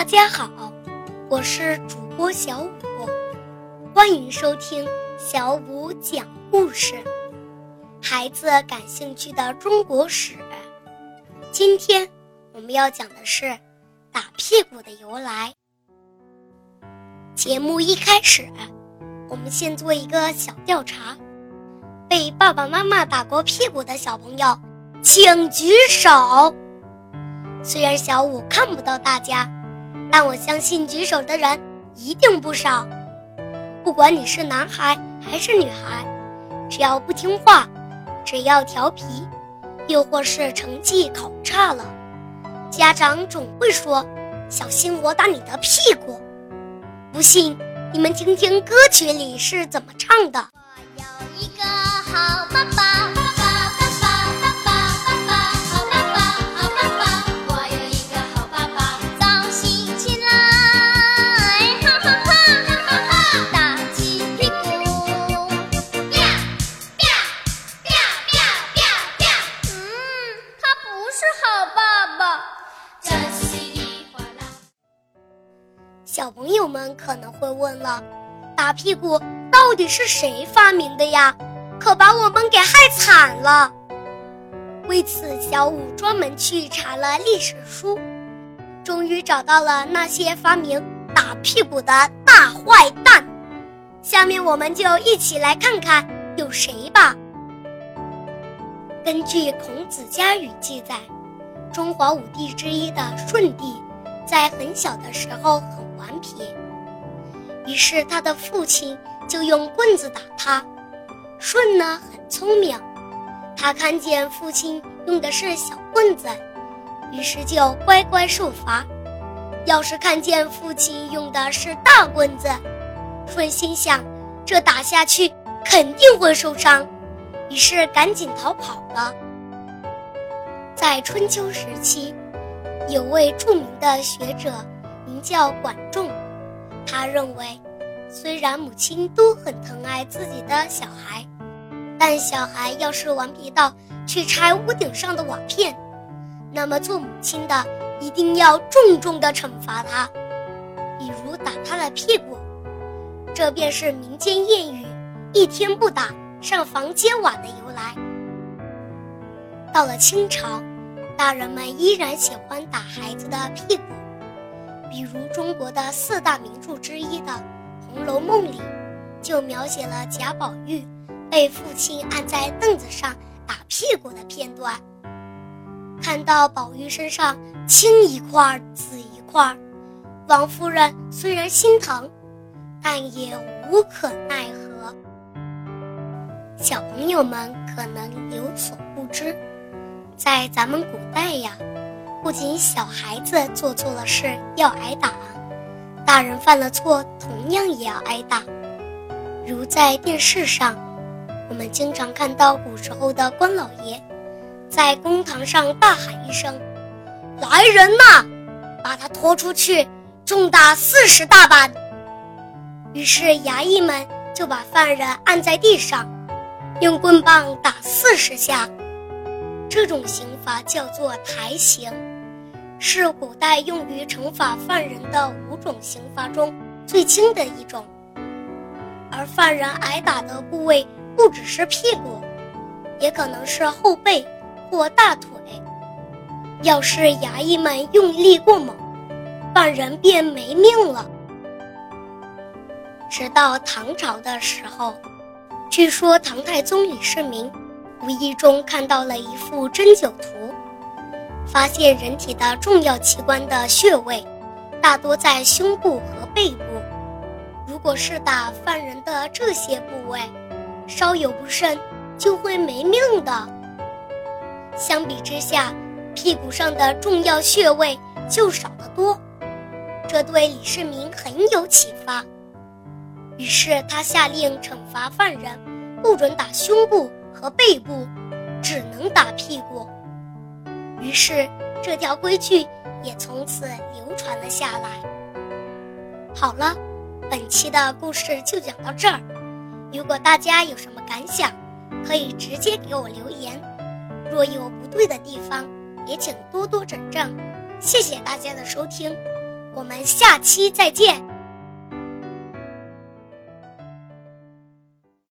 大家好，我是主播小五，欢迎收听小五讲故事。孩子感兴趣的中国史，今天我们要讲的是打屁股的由来。节目一开始，我们先做一个小调查：被爸爸妈妈打过屁股的小朋友，请举手。虽然小五看不到大家，但我相信举手的人一定不少。不管你是男孩还是女孩，只要不听话，只要调皮，又或是成绩考差了，家长总会说：“小心我打你的屁股。”不信，你们听听歌曲里是怎么唱的。我有一个好爸爸。小朋友们可能会问了：打屁股到底是谁发明的呀？可把我们给害惨了。为此，小五专门去查了历史书，终于找到了那些发明打屁股的大坏蛋。下面我们就一起来看看有谁吧。根据《孔子家语》记载，中华五帝之一的舜帝，在很小的时候。顽皮，于是他的父亲就用棍子打他。舜呢很聪明，他看见父亲用的是小棍子，于是就乖乖受罚。要是看见父亲用的是大棍子，舜心想这打下去肯定会受伤，于是赶紧逃跑了。在春秋时期，有位著名的学者。叫管仲，他认为，虽然母亲都很疼爱自己的小孩，但小孩要是顽皮到去拆屋顶上的瓦片，那么做母亲的一定要重重的惩罚他，比如打他的屁股。这便是民间谚语“一天不打，上房揭瓦”的由来。到了清朝，大人们依然喜欢打孩子的屁股。比如中国的四大名著之一的《红楼梦》里，就描写了贾宝玉被父亲按在凳子上打屁股的片段。看到宝玉身上青一块紫一块，王夫人虽然心疼，但也无可奈何。小朋友们可能有所不知，在咱们古代呀。不仅小孩子做错了事要挨打，大人犯了错同样也要挨打。如在电视上，我们经常看到古时候的官老爷，在公堂上大喊一声：“来人呐，把他拖出去，重打四十大板。”于是衙役们就把犯人按在地上，用棍棒打四十下。这种刑罚叫做台刑。是古代用于惩罚犯人的五种刑罚中最轻的一种，而犯人挨打的部位不只是屁股，也可能是后背或大腿。要是衙役们用力过猛，犯人便没命了。直到唐朝的时候，据说唐太宗李世民无意中看到了一幅针灸图。发现人体的重要器官的穴位，大多在胸部和背部。如果是打犯人的这些部位，稍有不慎就会没命的。相比之下，屁股上的重要穴位就少得多，这对李世民很有启发。于是他下令惩罚犯人，不准打胸部和背部，只能打屁股。于是，这条规矩也从此流传了下来。好了，本期的故事就讲到这儿。如果大家有什么感想，可以直接给我留言。若有不对的地方，也请多多指正。谢谢大家的收听，我们下期再见。